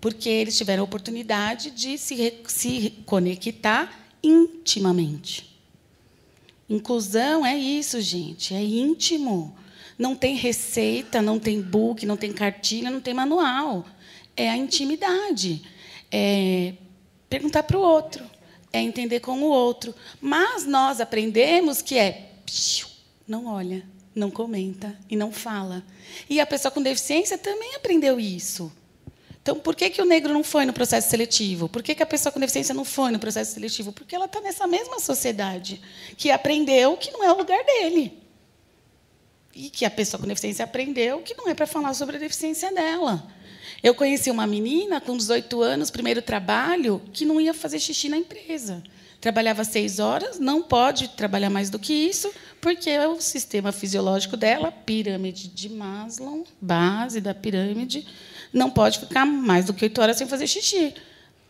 Porque eles tiveram a oportunidade de se, se conectar intimamente. Inclusão é isso, gente, é íntimo. Não tem receita, não tem book, não tem cartilha, não tem manual. É a intimidade. É perguntar para o outro, é entender com o outro. Mas nós aprendemos que é não olha, não comenta e não fala. E a pessoa com deficiência também aprendeu isso. Então, por que, que o negro não foi no processo seletivo? Por que, que a pessoa com deficiência não foi no processo seletivo? Porque ela está nessa mesma sociedade, que aprendeu que não é o lugar dele. E que a pessoa com deficiência aprendeu que não é para falar sobre a deficiência dela. Eu conheci uma menina com 18 anos, primeiro trabalho, que não ia fazer xixi na empresa. Trabalhava seis horas, não pode trabalhar mais do que isso, porque é o sistema fisiológico dela, pirâmide de Maslow, base da pirâmide, não pode ficar mais do que oito horas sem fazer xixi.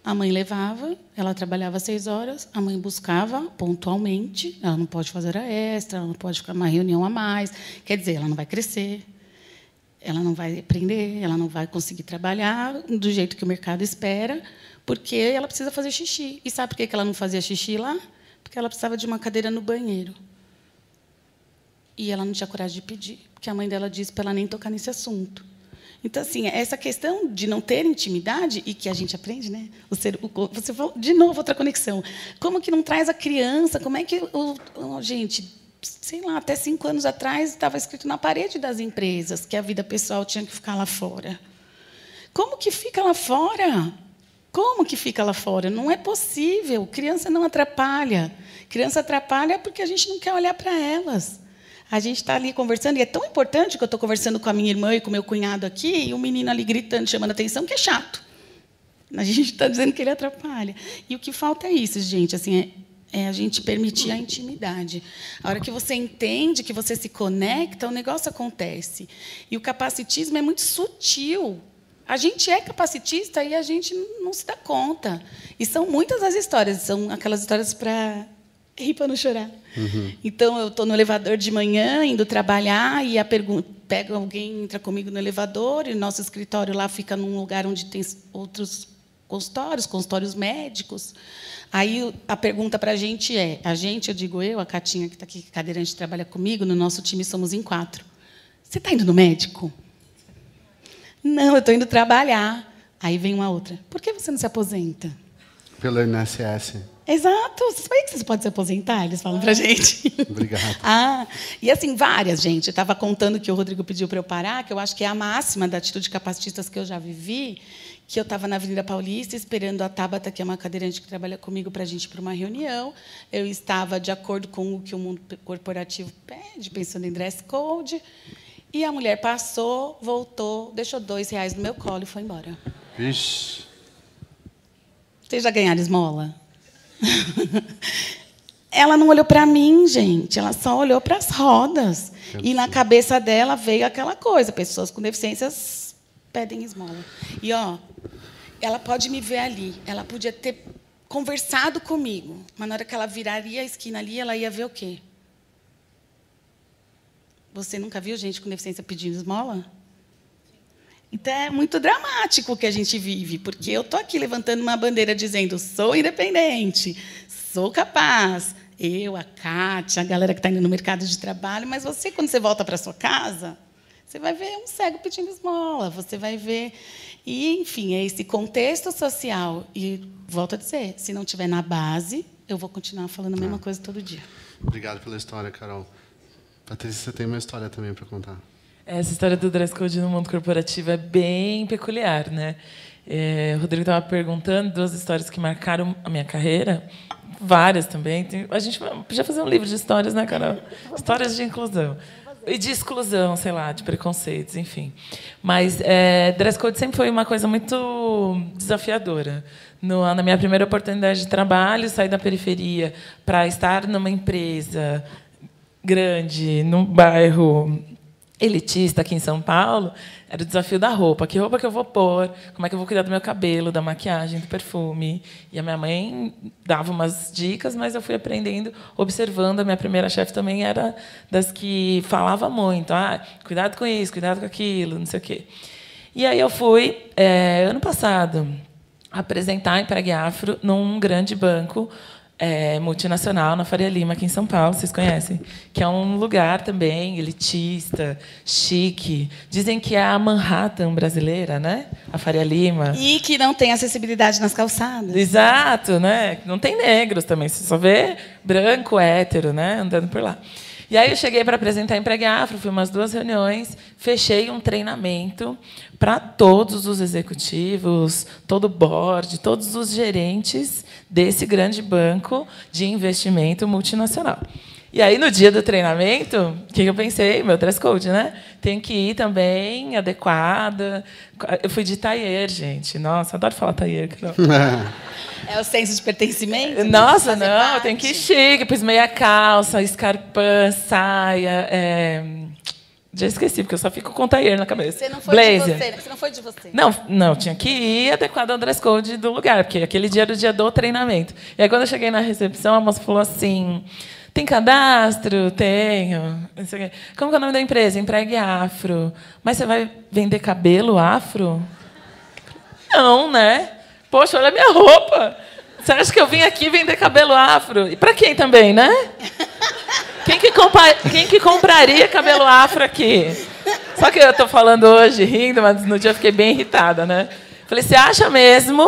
A mãe levava, ela trabalhava seis horas, a mãe buscava pontualmente, ela não pode fazer a extra, ela não pode ficar uma reunião a mais. Quer dizer, ela não vai crescer, ela não vai aprender, ela não vai conseguir trabalhar do jeito que o mercado espera, porque ela precisa fazer xixi. E sabe por que ela não fazia xixi lá? Porque ela precisava de uma cadeira no banheiro. E ela não tinha coragem de pedir, porque a mãe dela disse para ela nem tocar nesse assunto. Então, assim, essa questão de não ter intimidade, e que a gente aprende, né? O ser, o, você falou, de novo, outra conexão. Como que não traz a criança? Como é que. O, o, gente, sei lá, até cinco anos atrás estava escrito na parede das empresas que a vida pessoal tinha que ficar lá fora. Como que fica lá fora? Como que fica lá fora? Não é possível. Criança não atrapalha. Criança atrapalha porque a gente não quer olhar para elas. A gente está ali conversando, e é tão importante que eu estou conversando com a minha irmã e com o meu cunhado aqui, e o menino ali gritando, chamando atenção, que é chato. A gente está dizendo que ele atrapalha. E o que falta é isso, gente. Assim, é, é a gente permitir a intimidade. A hora que você entende, que você se conecta, o negócio acontece. E o capacitismo é muito sutil. A gente é capacitista e a gente não se dá conta. E são muitas as histórias, são aquelas histórias para rir para não chorar. Uhum. Então, eu estou no elevador de manhã, indo trabalhar, e a pergunta, pega alguém, entra comigo no elevador, e o nosso escritório lá fica num lugar onde tem outros consultórios, consultórios médicos. Aí a pergunta para a gente é: a gente, eu digo eu, a Catinha que está aqui, cadeirante, trabalha comigo, no nosso time somos em quatro. Você está indo no médico? Não, eu estou indo trabalhar. Aí vem uma outra: por que você não se aposenta? Pelo INSS. Exato. Você sabia que você pode se aposentar? Eles falam pra gente. Obrigado. [laughs] ah, e assim, várias, gente. Eu estava contando que o Rodrigo pediu para eu parar, que eu acho que é a máxima da atitude capacitistas que eu já vivi, que eu estava na Avenida Paulista esperando a Tabata, que é uma cadeirante que trabalha comigo, para a gente ir para uma reunião. Eu estava de acordo com o que o mundo corporativo pede, pensando em dress code. E a mulher passou, voltou, deixou dois reais no meu colo e foi embora. Vixe. Vocês já ganharam esmola? [laughs] ela não olhou para mim, gente. Ela só olhou para as rodas. E na cabeça dela veio aquela coisa: pessoas com deficiências pedem esmola. E ó, ela pode me ver ali. Ela podia ter conversado comigo, mas na hora que ela viraria a esquina ali, ela ia ver o quê? Você nunca viu gente com deficiência pedindo esmola? Então é muito dramático o que a gente vive, porque eu estou aqui levantando uma bandeira dizendo sou independente, sou capaz, eu, a Kátia, a galera que está indo no mercado de trabalho, mas você, quando você volta para sua casa, você vai ver um cego pedindo esmola, você vai ver. E, enfim, é esse contexto social. E, volto a dizer, se não tiver na base, eu vou continuar falando a mesma coisa todo dia. Obrigado pela história, Carol. Patrícia, você tem uma história também para contar. Essa história do dress code no mundo corporativo é bem peculiar, né? É, o Rodrigo estava perguntando duas histórias que marcaram a minha carreira, várias também. A gente podia fazer um livro de histórias, né, Carol? [laughs] Histórias de inclusão. E de exclusão, sei lá, de preconceitos, enfim. Mas é, dress code sempre foi uma coisa muito desafiadora. No, na minha primeira oportunidade de trabalho, sair da periferia para estar numa empresa grande, num bairro elitista aqui em São Paulo, era o desafio da roupa. Que roupa que eu vou pôr? Como é que eu vou cuidar do meu cabelo, da maquiagem, do perfume? E a minha mãe dava umas dicas, mas eu fui aprendendo, observando. A minha primeira chefe também era das que falava muito. Ah, cuidado com isso, cuidado com aquilo, não sei o quê. E aí eu fui, é, ano passado, apresentar a Empregue Afro num grande banco é, multinacional na Faria Lima, aqui em São Paulo, vocês conhecem? Que é um lugar também elitista, chique. Dizem que é a Manhattan brasileira, né? A Faria Lima. E que não tem acessibilidade nas calçadas. Exato, né? Não tem negros também, você só vê branco, hétero, né? Andando por lá. E aí eu cheguei para apresentar a Emprega Afro, fui umas duas reuniões, fechei um treinamento para todos os executivos, todo o board, todos os gerentes desse grande banco de investimento multinacional. E aí, no dia do treinamento, o que eu pensei? Meu dress code, né? Tem que ir também adequada. Eu fui de tailleur, gente. Nossa, adoro falar tailleur. [laughs] É o senso de pertencimento? Nossa, não, parte. tem que ir chique. Pus meia calça, escarpã, saia. É... Já esqueci, porque eu só fico com tailleur na cabeça. Você não foi Blazer. de você, você não foi de você. Não, não, tinha que ir adequado ao dress code do lugar, porque aquele dia era o dia do treinamento. E aí, quando eu cheguei na recepção, a moça falou assim: tem cadastro? Tenho. Como é o nome da empresa? Empregue Afro. Mas você vai vender cabelo afro? Não, né? Poxa, olha a minha roupa. Você acha que eu vim aqui vender cabelo afro? E para quem também, né? Que, quem que compraria cabelo afro aqui? Só que eu estou falando hoje rindo, mas no dia eu fiquei bem irritada, né? Falei, você acha mesmo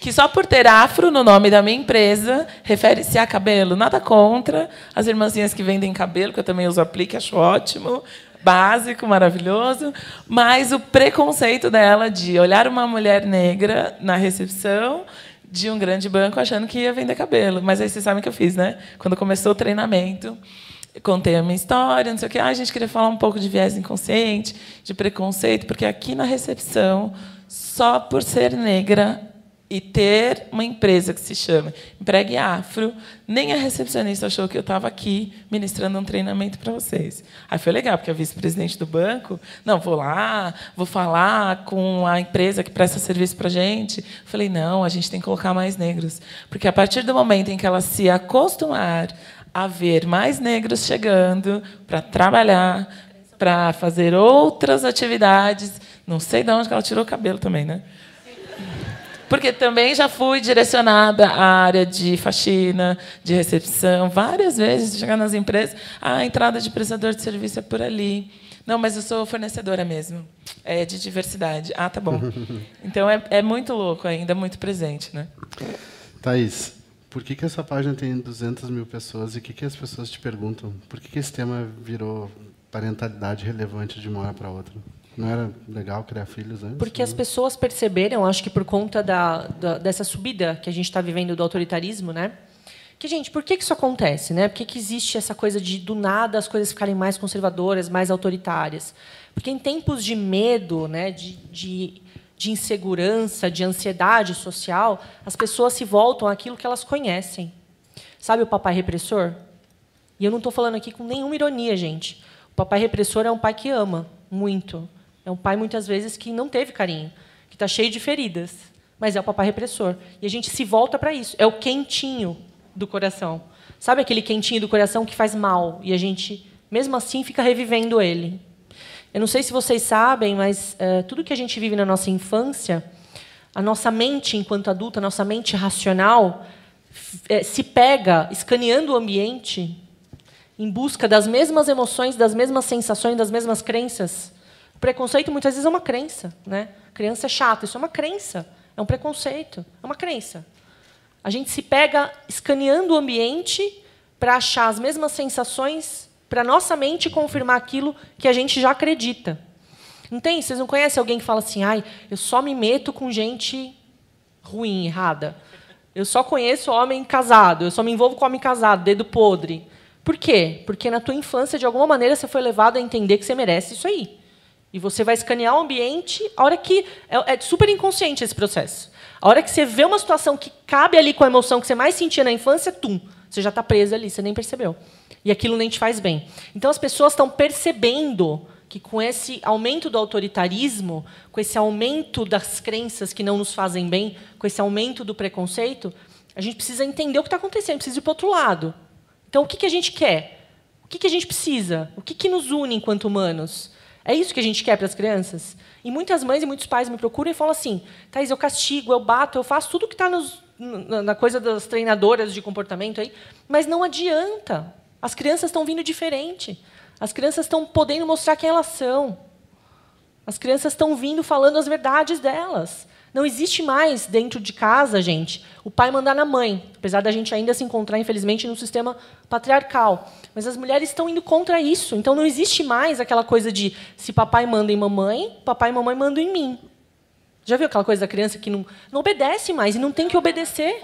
que só por ter afro no nome da minha empresa refere-se a cabelo? Nada contra as irmãzinhas que vendem cabelo, que eu também uso aplique, acho ótimo básico, maravilhoso, mas o preconceito dela de olhar uma mulher negra na recepção de um grande banco achando que ia vender cabelo. Mas aí vocês sabem o que eu fiz, né? Quando começou o treinamento, contei a minha história, não sei o que. Ah, a gente queria falar um pouco de viés inconsciente, de preconceito, porque aqui na recepção, só por ser negra, e ter uma empresa que se chama Empregue Afro, nem a recepcionista achou que eu estava aqui ministrando um treinamento para vocês. Aí foi legal, porque a vice-presidente do banco, não, vou lá, vou falar com a empresa que presta serviço para a gente. Falei, não, a gente tem que colocar mais negros. Porque a partir do momento em que ela se acostumar a ver mais negros chegando para trabalhar, para fazer outras atividades, não sei de onde ela tirou o cabelo também, né? Porque também já fui direcionada à área de faxina, de recepção, várias vezes, chegar nas empresas, ah, a entrada de prestador de serviço é por ali. Não, mas eu sou fornecedora mesmo. É de diversidade. Ah, tá bom. [laughs] Então é, é muito louco ainda, muito presente, né? Thaís, por que, que essa página tem 200 mil pessoas e o que, que as pessoas te perguntam? Por que, que esse tema virou parentalidade relevante de uma hora para outra? Não era legal criar filhos antes? Porque as pessoas perceberam, acho que por conta da, da dessa subida que a gente está vivendo do autoritarismo, né? Que, gente, por que, que isso acontece? Né? Por que, que existe essa coisa de, do nada, as coisas ficarem mais conservadoras, mais autoritárias? Porque em tempos de medo, né, de, de, de insegurança, de ansiedade social, as pessoas se voltam àquilo que elas conhecem. Sabe o papai repressor? E eu não estou falando aqui com nenhuma ironia, gente. O papai repressor é um pai que ama muito. É um pai, muitas vezes, que não teve carinho, que está cheio de feridas. Mas é o papai repressor. E a gente se volta para isso. É o quentinho do coração. Sabe aquele quentinho do coração que faz mal e a gente, mesmo assim, fica revivendo ele? Eu não sei se vocês sabem, mas é, tudo que a gente vive na nossa infância, a nossa mente, enquanto adulta, a nossa mente racional, é, se pega escaneando o ambiente em busca das mesmas emoções, das mesmas sensações, das mesmas crenças. O preconceito muitas vezes é uma crença, né? criança é chata, isso é uma crença, é um preconceito, é uma crença. A gente se pega escaneando o ambiente para achar as mesmas sensações, para nossa mente confirmar aquilo que a gente já acredita. Não tem? Vocês não conhecem alguém que fala assim, ai, eu só me meto com gente ruim, errada. Eu só conheço homem casado, eu só me envolvo com homem casado, dedo podre. Por quê? Porque na tua infância, de alguma maneira, você foi levado a entender que você merece isso aí. E você vai escanear o ambiente a hora que. É, é super inconsciente esse processo. A hora que você vê uma situação que cabe ali com a emoção que você mais sentia na infância, tum, você já está presa ali, você nem percebeu. E aquilo nem te faz bem. Então as pessoas estão percebendo que com esse aumento do autoritarismo, com esse aumento das crenças que não nos fazem bem, com esse aumento do preconceito, a gente precisa entender o que está acontecendo, precisa ir para o outro lado. Então, o que, que a gente quer? O que, que a gente precisa? O que, que nos une enquanto humanos? É isso que a gente quer para as crianças? E muitas mães e muitos pais me procuram e falam assim: Thais, eu castigo, eu bato, eu faço tudo que está na coisa das treinadoras de comportamento aí, mas não adianta. As crianças estão vindo diferente. As crianças estão podendo mostrar quem elas são. As crianças estão vindo falando as verdades delas. Não existe mais dentro de casa, gente, o pai mandar na mãe, apesar da gente ainda se encontrar, infelizmente, num sistema patriarcal. Mas as mulheres estão indo contra isso. Então não existe mais aquela coisa de se papai manda em mamãe, papai e mamãe mandam em mim. Já viu aquela coisa da criança que não, não obedece mais e não tem que obedecer?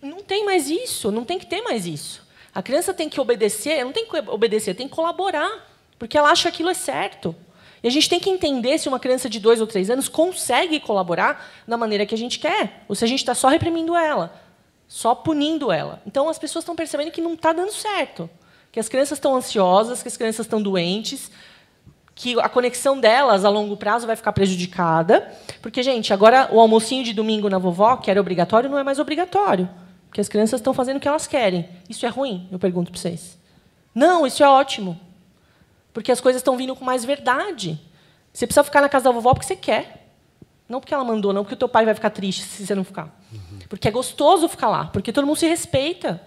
Não tem mais isso, não tem que ter mais isso. A criança tem que obedecer, não tem que obedecer, tem que colaborar, porque ela acha que aquilo é certo. E a gente tem que entender se uma criança de dois ou três anos consegue colaborar da maneira que a gente quer, ou se a gente está só reprimindo ela, só punindo ela. Então as pessoas estão percebendo que não está dando certo, que as crianças estão ansiosas, que as crianças estão doentes, que a conexão delas a longo prazo vai ficar prejudicada, porque gente, agora o almocinho de domingo na vovó, que era obrigatório, não é mais obrigatório, porque as crianças estão fazendo o que elas querem. Isso é ruim? Eu pergunto para vocês. Não, isso é ótimo. Porque as coisas estão vindo com mais verdade. Você precisa ficar na casa da vovó porque você quer. Não porque ela mandou, não porque o teu pai vai ficar triste se você não ficar. Uhum. Porque é gostoso ficar lá, porque todo mundo se respeita.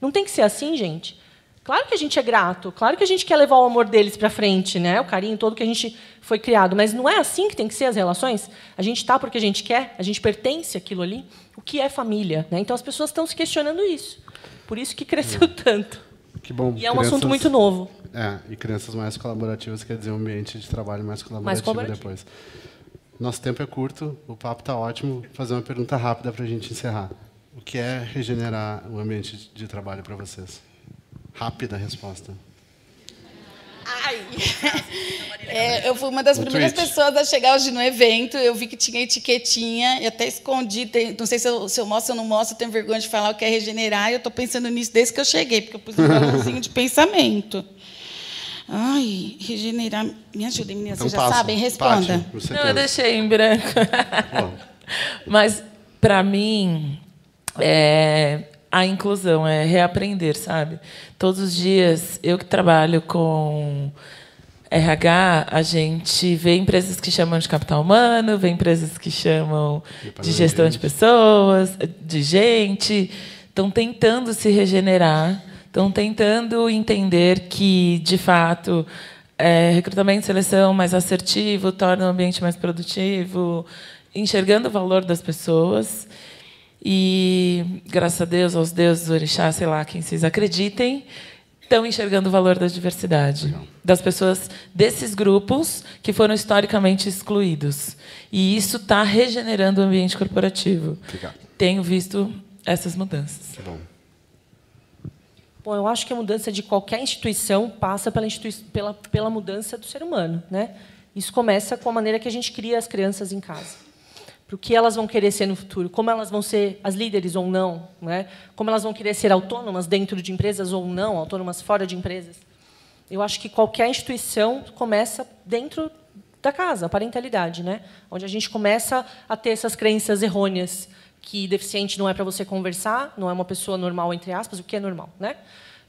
Não tem que ser assim, gente. Claro que a gente é grato, claro que a gente quer levar o amor deles para frente, né? O carinho todo que a gente foi criado, mas não é assim que tem que ser as relações. A gente está porque a gente quer, a gente pertence àquilo ali. O que é família, né? Então as pessoas estão se questionando isso. Por isso que cresceu uhum. tanto. Que bom. E é um crianças... assunto muito novo. É, e crianças mais colaborativas quer dizer um ambiente de trabalho mais colaborativo, mais colaborativo. depois. Nosso tempo é curto, o papo está ótimo. Vou fazer uma pergunta rápida para a gente encerrar. O que é regenerar o ambiente de trabalho para vocês? Rápida resposta. Ai. [laughs] É, eu fui uma das primeiras tweet. pessoas a chegar hoje no evento. Eu vi que tinha etiquetinha, e até escondi. Tem, não sei se eu, se eu mostro ou não mostro, eu tenho vergonha de falar o que é regenerar. E eu estou pensando nisso desde que eu cheguei, porque eu pus um [laughs] balãozinho de pensamento. Ai, regenerar. Me ajuda, meninas. Então, Vocês já sabem? Responda. Pátio, Não, eu deixei em branco. [laughs] Mas, para mim, é, a inclusão é reaprender, sabe? Todos os dias, eu que trabalho com RH, a gente vê empresas que chamam de capital humano, vê empresas que chamam de gestão de pessoas, de gente. Estão tentando se regenerar Estão tentando entender que, de fato, é, recrutamento e seleção mais assertivo torna o ambiente mais produtivo, enxergando o valor das pessoas. E, graças a Deus, aos deuses, orixá, sei lá, quem vocês acreditem, estão enxergando o valor da diversidade. Legal. Das pessoas desses grupos que foram historicamente excluídos. E isso está regenerando o ambiente corporativo. Legal. Tenho visto essas mudanças. Que bom. Bom, eu acho que a mudança de qualquer instituição passa pela, institui pela, pela mudança do ser humano. Né? Isso começa com a maneira que a gente cria as crianças em casa. Para o que elas vão querer ser no futuro, como elas vão ser as líderes ou não, né? como elas vão querer ser autônomas dentro de empresas ou não, autônomas fora de empresas. Eu acho que qualquer instituição começa dentro da casa, a parentalidade, né? onde a gente começa a ter essas crenças errôneas que deficiente não é para você conversar, não é uma pessoa normal, entre aspas, o que é normal. Né?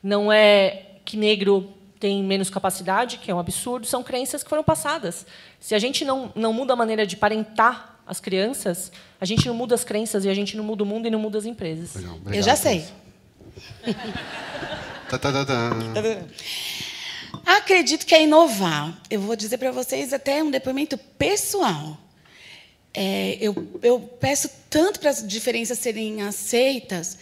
Não é que negro tem menos capacidade, que é um absurdo, são crenças que foram passadas. Se a gente não, não muda a maneira de parentar as crianças, a gente não muda as crenças e a gente não muda o mundo e não muda as empresas. Legal, Eu já sei. tá, tá, tá, tá. Acredito que é inovar. Eu vou dizer para vocês até um depoimento pessoal. É, eu, eu peço tanto para as diferenças serem aceitas.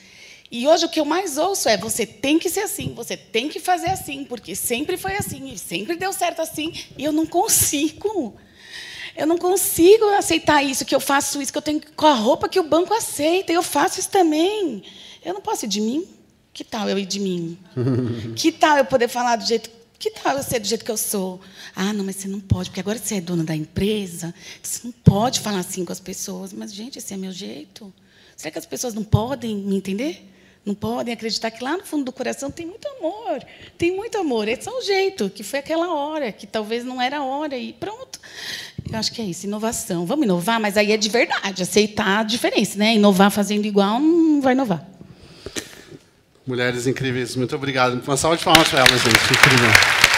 E hoje o que eu mais ouço é: você tem que ser assim, você tem que fazer assim, porque sempre foi assim, e sempre deu certo assim, e eu não consigo. Eu não consigo aceitar isso, que eu faço isso, que eu tenho com a roupa que o banco aceita, eu faço isso também. Eu não posso ir de mim? Que tal eu ir de mim? [laughs] que tal eu poder falar do jeito que tal eu ser do jeito que eu sou? Ah, não, mas você não pode, porque agora você é dona da empresa, você não pode falar assim com as pessoas. Mas, gente, esse é meu jeito. Será que as pessoas não podem me entender? Não podem acreditar que lá no fundo do coração tem muito amor. Tem muito amor. Esse é o jeito, que foi aquela hora, que talvez não era a hora, e pronto. Eu acho que é isso, inovação. Vamos inovar, mas aí é de verdade, aceitar a diferença. Né? Inovar fazendo igual não vai inovar. Mulheres incríveis, muito obrigado. Uma salva de palmas para elas, gente. Incrível.